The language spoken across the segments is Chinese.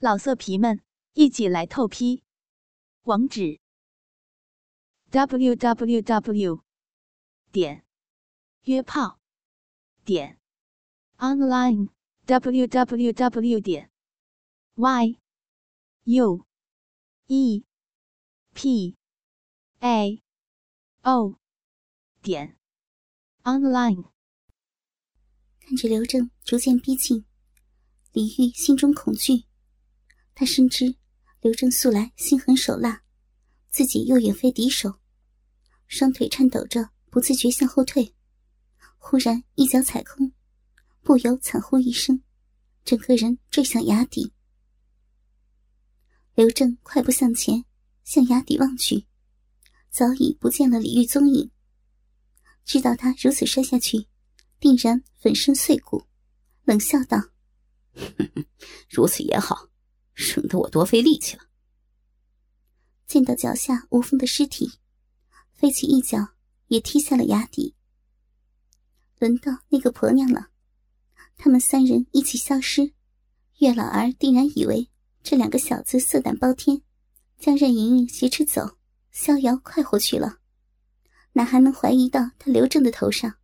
老色皮们，一起来透批！网址：w w w 点约炮点 online w w w 点 y u e p a o 点 online。看着刘正逐渐逼近，李玉心中恐惧。他深知刘正素来心狠手辣，自己又远非敌手，双腿颤抖着，不自觉向后退。忽然一脚踩空，不由惨呼一声，整个人坠向崖底。刘正快步向前，向崖底望去，早已不见了李玉踪影。知道他如此摔下去，定然粉身碎骨，冷笑道：“ 如此也好。”省得我多费力气了。见到脚下无风的尸体，飞起一脚也踢下了崖底。轮到那个婆娘了，他们三人一起消失，月老儿定然以为这两个小子色胆包天，将任盈盈挟持走，逍遥快活去了，哪还能怀疑到他刘正的头上？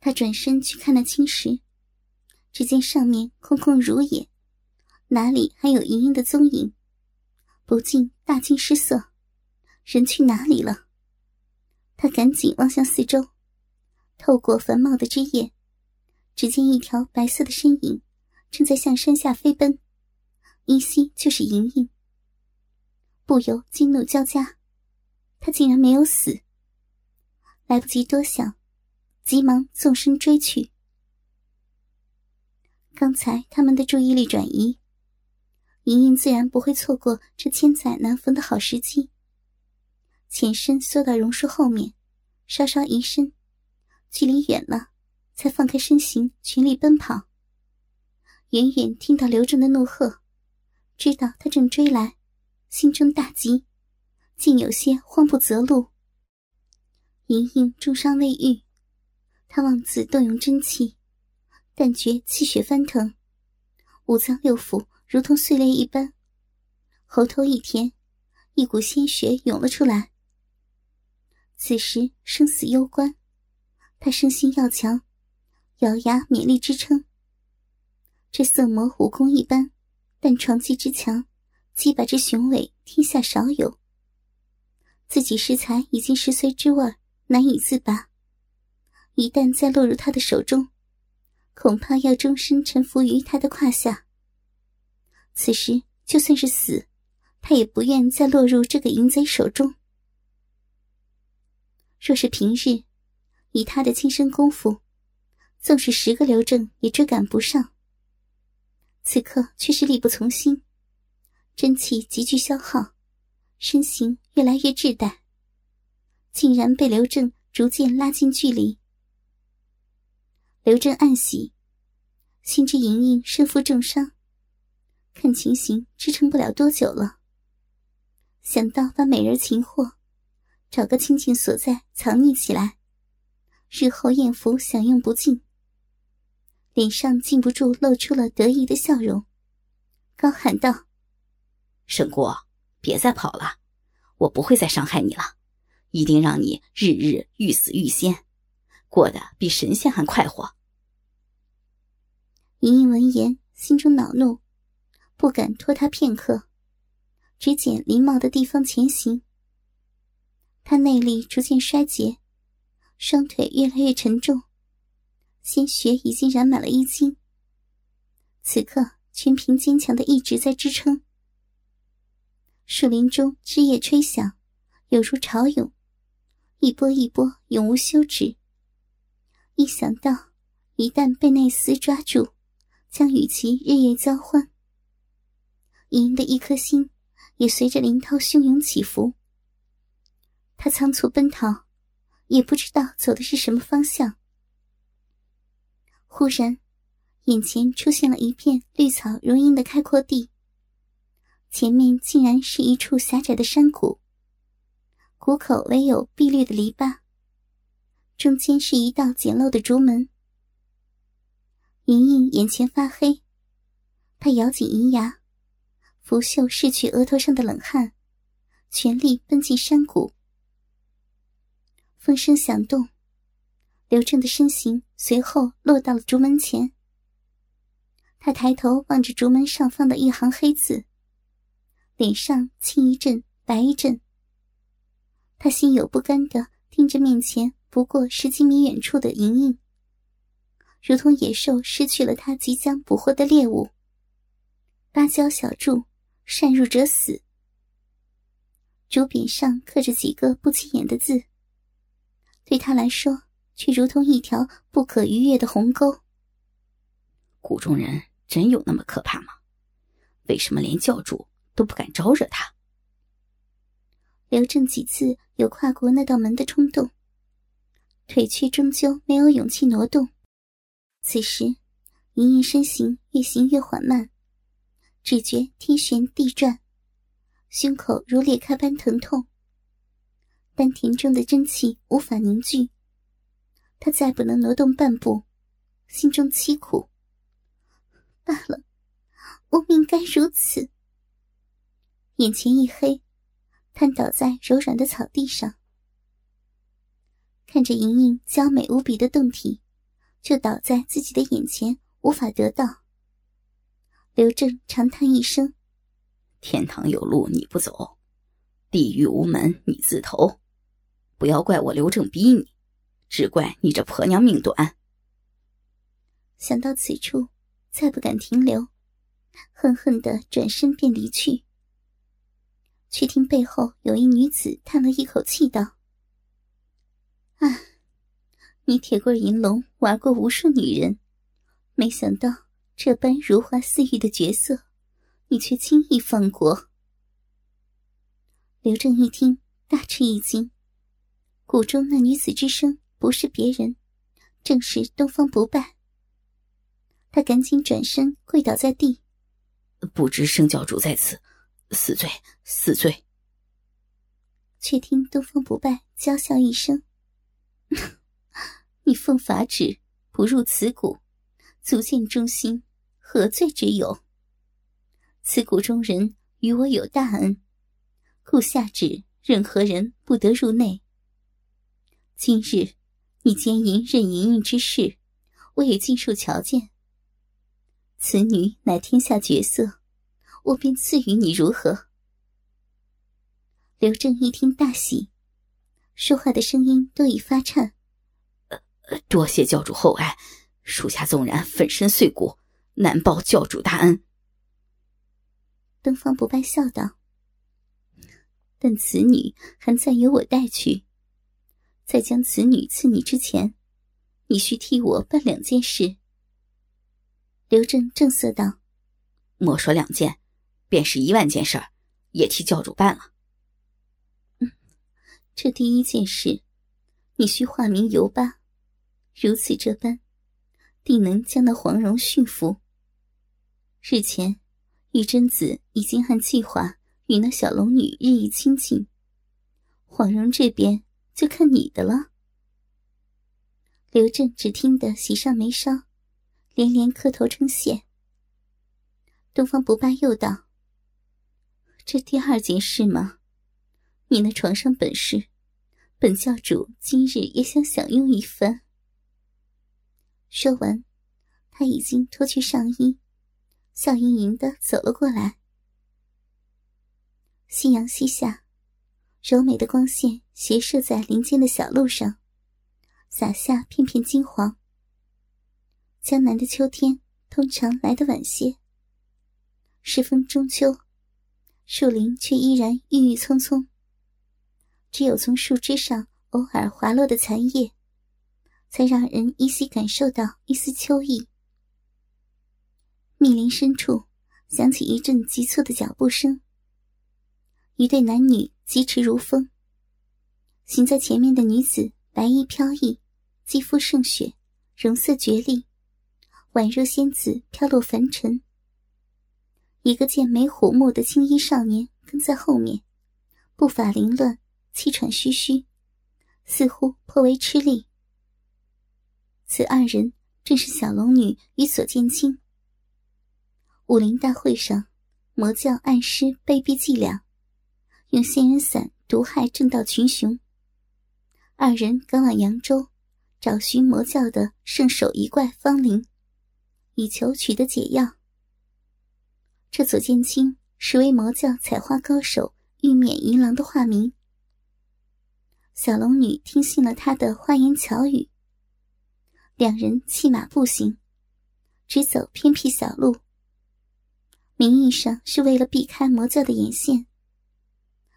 他转身去看那青石，只见上面空空如也。哪里还有莹莹的踪影？不禁大惊失色，人去哪里了？他赶紧望向四周，透过繁茂的枝叶，只见一条白色的身影正在向山下飞奔，依稀就是莹莹。不由惊怒交加，他竟然没有死。来不及多想，急忙纵身追去。刚才他们的注意力转移。莹莹自然不会错过这千载难逢的好时机，前身缩到榕树后面，稍稍移身，距离远了，才放开身形，全力奔跑。远远听到刘正的怒喝，知道他正追来，心中大急，竟有些慌不择路。莹莹重伤未愈，她妄自动用真气，但觉气血翻腾，五脏六腑。如同碎裂一般，喉头一甜，一股鲜血涌了出来。此时生死攸关，他生心要强，咬牙勉力支撑。这色魔武功一般，但床技之强，击败之雄伟，天下少有。自己适才已经十岁之味，难以自拔。一旦再落入他的手中，恐怕要终身臣服于他的胯下。此时就算是死，他也不愿再落入这个淫贼手中。若是平日，以他的轻身功夫，纵使十个刘正也追赶不上。此刻却是力不从心，真气急剧消耗，身形越来越滞怠，竟然被刘正逐渐拉近距离。刘正暗喜，心知莹莹身负重伤。看情形，支撑不了多久了。想到把美人擒获，找个清静所在藏匿起来，日后艳福享用不尽。脸上禁不住露出了得意的笑容，高喊道：“沈姑，别再跑了，我不会再伤害你了，一定让你日日欲死欲仙，过得比神仙还快活。”莹莹闻言，心中恼怒。不敢拖他片刻，只捡林茂的地方前行。他内力逐渐衰竭，双腿越来越沉重，鲜血已经染满了衣襟。此刻全凭坚强的意志在支撑。树林中枝叶吹响，有如潮涌，一波一波，永无休止。一想到一旦被那厮抓住，将与其日夜交欢。莹莹的一颗心也随着林涛汹涌起伏。他仓促奔逃，也不知道走的是什么方向。忽然，眼前出现了一片绿草如茵的开阔地。前面竟然是一处狭窄的山谷，谷口唯有碧绿的篱笆，中间是一道简陋的竹门。莹莹眼前发黑，她咬紧银牙。拂袖拭去额头上的冷汗，全力奔进山谷。风声响动，刘正的身形随后落到了竹门前。他抬头望着竹门上方的一行黑字，脸上青一阵白一阵。他心有不甘的盯着面前不过十几米远处的莹莹，如同野兽失去了他即将捕获的猎物。芭蕉小筑，擅入者死。竹匾上刻着几个不起眼的字，对他来说却如同一条不可逾越的鸿沟。谷中人。真有那么可怕吗？为什么连教主都不敢招惹他？刘正几次有跨过那道门的冲动，腿却终究没有勇气挪动。此时，莹莹身形越行越缓慢，只觉天旋地转，胸口如裂开般疼痛，丹田中的真气无法凝聚。他再不能挪动半步，心中凄苦。罢了，我命该如此。眼前一黑，瘫倒在柔软的草地上，看着莹莹娇美无比的胴体，就倒在自己的眼前，无法得到。刘正长叹一声：“天堂有路你不走，地狱无门你自投，不要怪我刘正逼你，只怪你这婆娘命短。”想到此处。再不敢停留，恨恨的转身便离去。却听背后有一女子叹了一口气道：“啊，你铁棍银龙玩过无数女人，没想到这般如花似玉的角色，你却轻易放过。”刘正一听，大吃一惊，谷中那女子之声不是别人，正是东方不败。他赶紧转身跪倒在地，不知圣教主在此，死罪死罪。却听东方不败娇笑一声：“ 你奉法旨不入此谷，足见忠心，何罪之有？此谷中人与我有大恩，故下旨任何人不得入内。今日你奸淫任盈盈之事，我也尽数瞧见。”此女乃天下绝色，我便赐予你如何？刘正一听大喜，说话的声音都已发颤。多谢教主厚爱，属下纵然粉身碎骨，难报教主大恩。东方不败笑道：“但此女还暂由我带去，在将此女赐你之前，你需替我办两件事。”刘正正色道：“莫说两件，便是一万件事儿，也替教主办了。嗯，这第一件事，你需化名游巴，如此这般，定能将那黄蓉驯服。日前，玉贞子已经按计划与那小龙女日益亲近，黄蓉这边就看你的了。”刘正只听得喜上眉梢。连连磕头称谢。东方不败又道：“这第二件事吗？你那床上本事，本教主今日也想享用一番。”说完，他已经脱去上衣，笑盈盈的走了过来。夕阳西下，柔美的光线斜射在林间的小路上，洒下片片金黄。江南的秋天通常来得晚些。时逢中秋，树林却依然郁郁葱葱。只有从树枝上偶尔滑落的残叶，才让人依稀感受到一丝秋意。密林深处响起一阵急促的脚步声。一对男女疾驰如风。行在前面的女子白衣飘逸，肌肤胜雪，容色绝丽。宛若仙子飘落凡尘。一个健美虎目的青衣少年跟在后面，步伐凌乱，气喘吁吁，似乎颇为吃力。此二人正是小龙女与左剑清。武林大会上，魔教暗施卑鄙伎俩，用仙人伞毒害正道群雄。二人赶往扬州，找寻魔教的圣手一怪方灵，以求取得解药。这左剑清实为魔教采花高手玉面银狼的化名。小龙女听信了他的花言巧语，两人弃马步行，只走偏僻小路。名义上是为了避开魔教的眼线，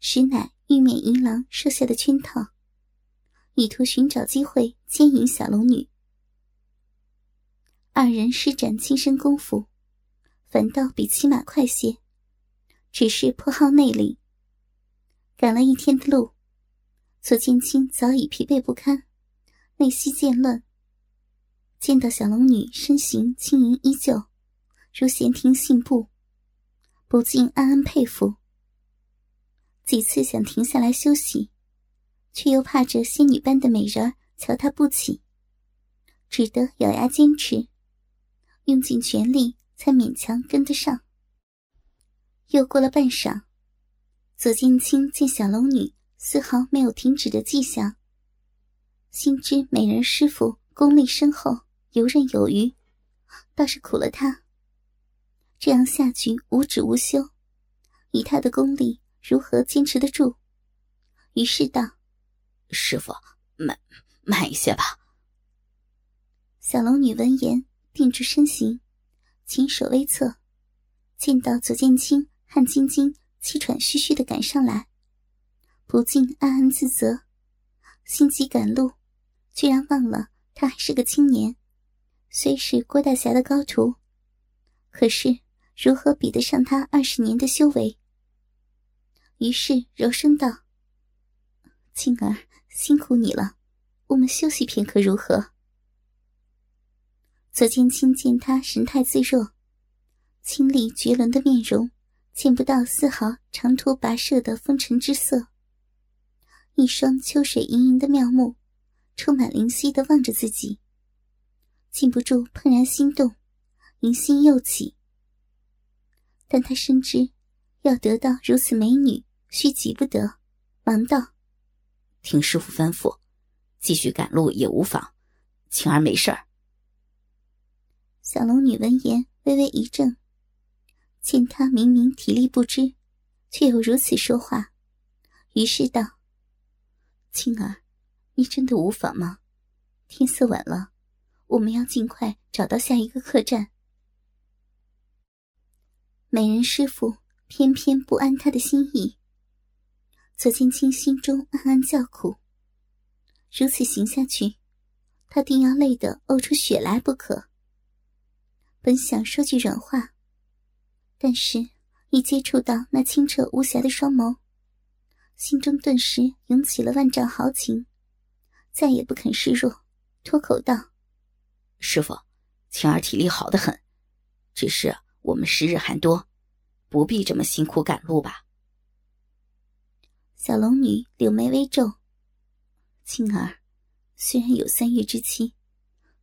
实乃玉面银狼设下的圈套，以图寻找机会奸淫小龙女。二人施展轻身功夫，反倒比骑马快些，只是颇耗内力。赶了一天的路。左剑青早已疲惫不堪，内息渐乱。见到小龙女身形轻盈依旧，如闲庭信步，不禁暗暗佩服。几次想停下来休息，却又怕这仙女般的美人瞧她不起，只得咬牙坚持，用尽全力才勉强跟得上。又过了半晌，左剑清见小龙女。丝毫没有停止的迹象。心知美人师傅功力深厚，游刃有余，倒是苦了他。这样下去无止无休，以他的功力如何坚持得住？于是道：“师傅，慢慢一些吧。”小龙女闻言，定住身形，紧守微侧，见到左剑清汗津津、气喘吁吁的赶上来。不禁暗暗自责，心急赶路，居然忘了他还是个青年，虽是郭大侠的高徒，可是如何比得上他二十年的修为？于是柔声道：“青儿，辛苦你了，我们休息片刻如何？”左剑清见他神态自若，清丽绝伦的面容，见不到丝毫长途跋涉的风尘之色。一双秋水盈盈的妙目，充满灵犀的望着自己，禁不住怦然心动，淫心又起。但他深知，要得到如此美女，需急不得，忙道：“听师傅吩咐，继续赶路也无妨。青儿没事儿。”小龙女闻言微微一怔，见他明明体力不支，却又如此说话，于是道。青儿，你真的无妨吗？天色晚了，我们要尽快找到下一个客栈。美人师傅偏偏不安他的心意，左剑清心中暗暗叫苦。如此行下去，他定要累得呕出血来不可。本想说句软话，但是一接触到那清澈无瑕的双眸。心中顿时涌起了万丈豪情，再也不肯示弱，脱口道：“师傅，青儿体力好得很，只是我们时日还多，不必这么辛苦赶路吧？”小龙女柳眉微皱：“青儿，虽然有三月之期，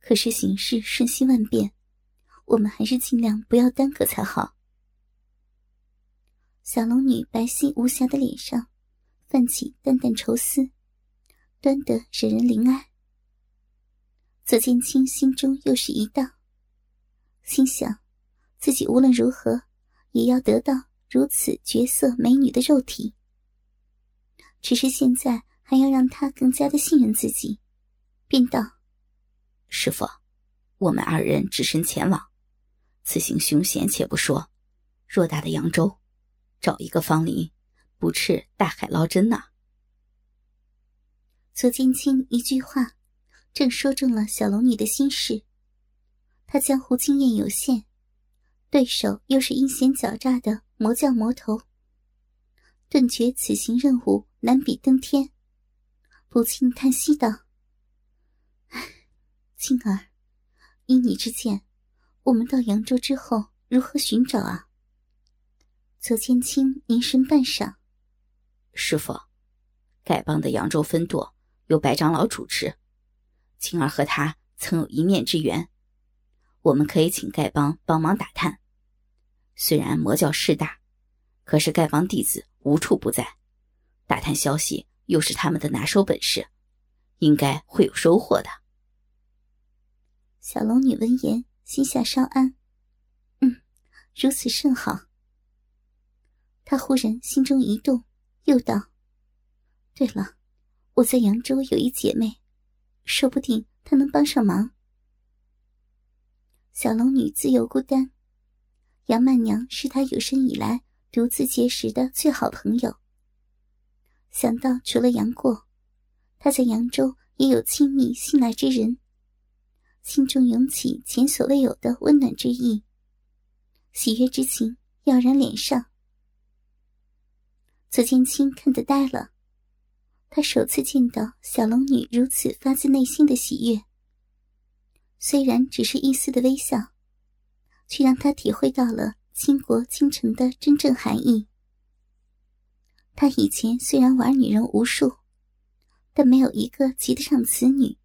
可是形势瞬息万变，我们还是尽量不要耽搁才好。”小龙女白皙无瑕的脸上。泛起淡淡愁思，端得惹人怜爱。左剑清心中又是一道，心想自己无论如何也要得到如此绝色美女的肉体。只是现在还要让她更加的信任自己，便道：“师傅，我们二人只身前往，此行凶险且不说，偌大的扬州，找一个方林。”不啻大海捞针呐！左剑清一句话，正说中了小龙女的心事。他江湖经验有限，对手又是阴险狡诈的魔教魔头，顿觉此行任务难比登天，不禁叹息道：“唉，青儿，依你之见，我们到扬州之后如何寻找啊？”左千青凝神半晌。师傅，丐帮的扬州分舵由白长老主持，青儿和他曾有一面之缘，我们可以请丐帮帮忙打探。虽然魔教势大，可是丐帮弟子无处不在，打探消息又是他们的拿手本事，应该会有收获的。小龙女闻言，心下稍安。嗯，如此甚好。她忽然心中一动，又道：“对了，我在扬州有一姐妹，说不定他能帮上忙。”小龙女自幼孤单。杨曼娘是她有生以来独自结识的最好朋友。想到除了杨过，她在扬州也有亲密信赖之人，心中涌起前所未有的温暖之意，喜悦之情耀然脸上。左剑清看得呆了，他首次见到小龙女如此发自内心的喜悦，虽然只是一丝的微笑。却让他体会到了倾国倾城的真正含义。他以前虽然玩女人无数，但没有一个及得上此女。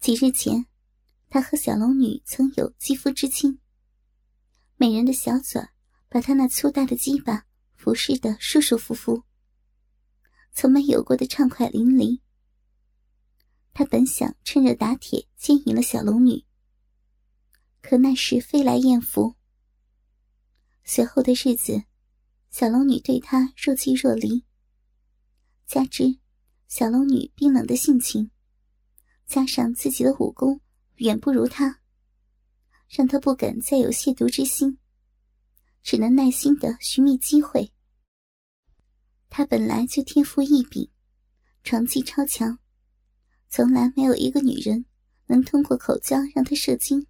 几日前，他和小龙女曾有肌肤之亲，美人的小嘴把他那粗大的鸡巴服侍的舒舒服服，从没有过的畅快淋漓。他本想趁热打铁，牵引了小龙女。可那时飞来艳福。随后的日子，小龙女对他若即若离。加之小龙女冰冷的性情，加上自己的武功远不如他，让他不敢再有亵渎之心，只能耐心的寻觅机会。他本来就天赋异禀，床技超强，从来没有一个女人能通过口交让他射精。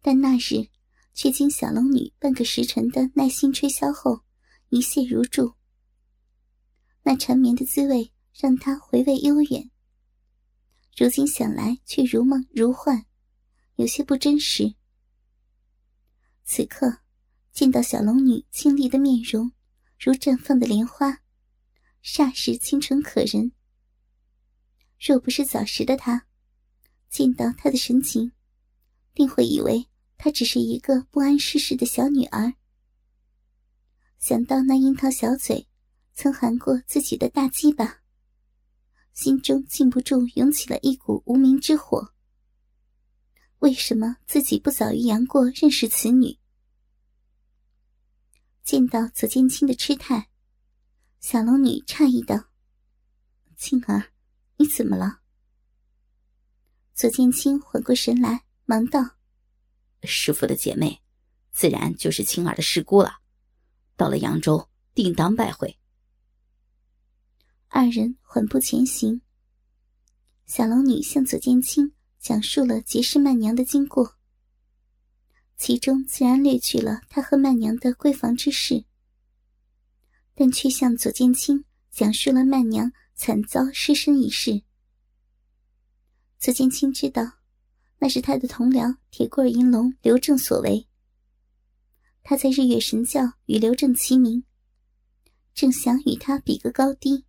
但那日，却经小龙女半个时辰的耐心吹箫后，一泻如注。那缠绵的滋味让他回味悠远。如今想来，却如梦如幻，有些不真实。此刻，见到小龙女清丽的面容，如绽放的莲花，霎时清纯可人。若不是早时的他，见到她的神情，定会以为。她只是一个不谙世事的小女儿，想到那樱桃小嘴曾含过自己的大鸡巴，心中禁不住涌起了一股无名之火。为什么自己不早于杨过认识此女？见到左剑清的痴态，小龙女诧异道：“青儿，你怎么了？”左剑清缓过神来，忙道。师傅的姐妹，自然就是青儿的师姑了。到了扬州，定当拜会。二人缓步前行。小龙女向左剑清讲述了结识曼娘的经过，其中自然略去了他和曼娘的闺房之事，但却向左剑清讲述了曼娘惨遭失身一事。左剑清知道。那是他的同僚铁棍银龙刘正所为。他在日月神教与刘正齐名，正想与他比个高低。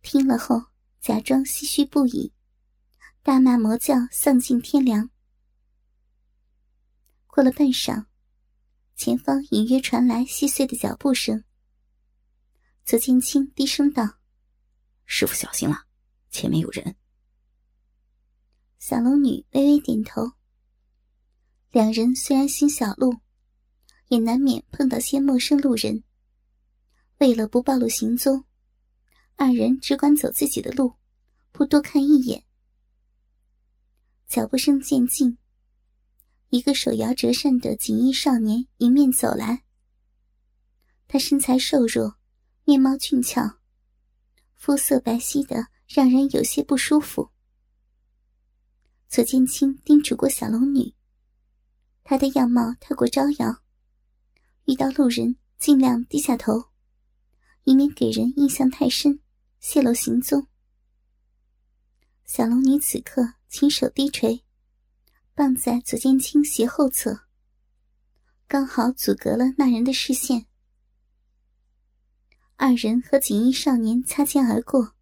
听了后，假装唏嘘不已，大骂魔教丧尽天良。过了半晌，前方隐约传来细碎的脚步声。左剑清低声道：“师傅小心了，前面有人。”小龙女微微点头。两人虽然行小路，也难免碰到些陌生路人。为了不暴露行踪，二人只管走自己的路，不多看一眼。脚步声渐近，一个手摇折扇的锦衣少年迎面走来。他身材瘦弱，面貌俊俏，肤色白皙的让人有些不舒服。左剑清叮嘱过小龙女，她的样貌太过招摇，遇到路人尽量低下头，以免给人印象太深，泄露行踪。小龙女此刻轻手低垂，傍在左剑清斜后侧，刚好阻隔了那人的视线。二人和锦衣少年擦肩而过，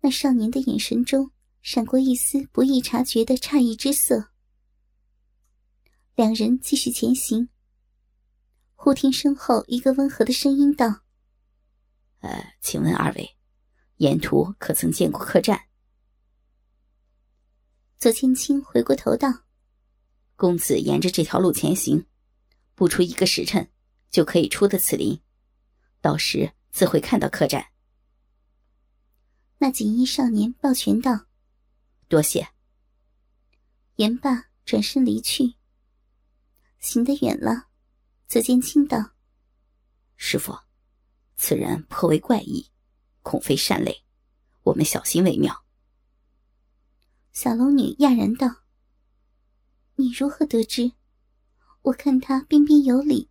那少年的眼神中。闪过一丝不易察觉的诧异之色，两人继续前行。忽听身后一个温和的声音道：“呃，请问二位，沿途可曾见过客栈？”左千青回过头道：“公子沿着这条路前行，不出一个时辰，就可以出得此林，到时自会看到客栈。”那锦衣少年抱拳道：“多谢。”言罢，转身离去。行得远了，左剑清道：“师傅，此人颇为怪异，恐非善类，我们小心为妙。”小龙女讶然道：“你如何得知？我看他彬彬有礼，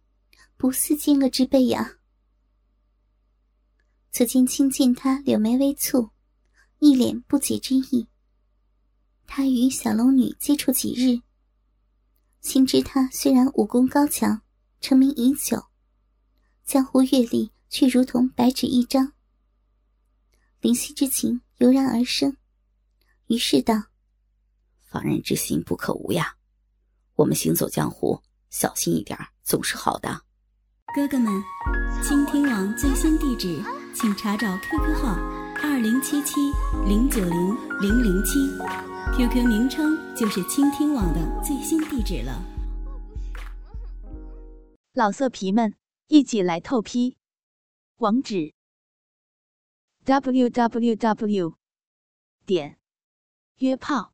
不似奸恶之辈呀。”左剑清见他柳眉微蹙。一脸不解之意。他与小龙女接触几日，心知她虽然武功高强，成名已久，江湖阅历却如同白纸一张。灵犀之情油然而生，于是道：“防人之心不可无呀，我们行走江湖，小心一点总是好的。”哥哥们，倾听网最新地址，请查找 QQ 号。二零七七零九零零零七，QQ 名称就是倾听网的最新地址了。老色皮们，一起来透批！网址：w w w 点约炮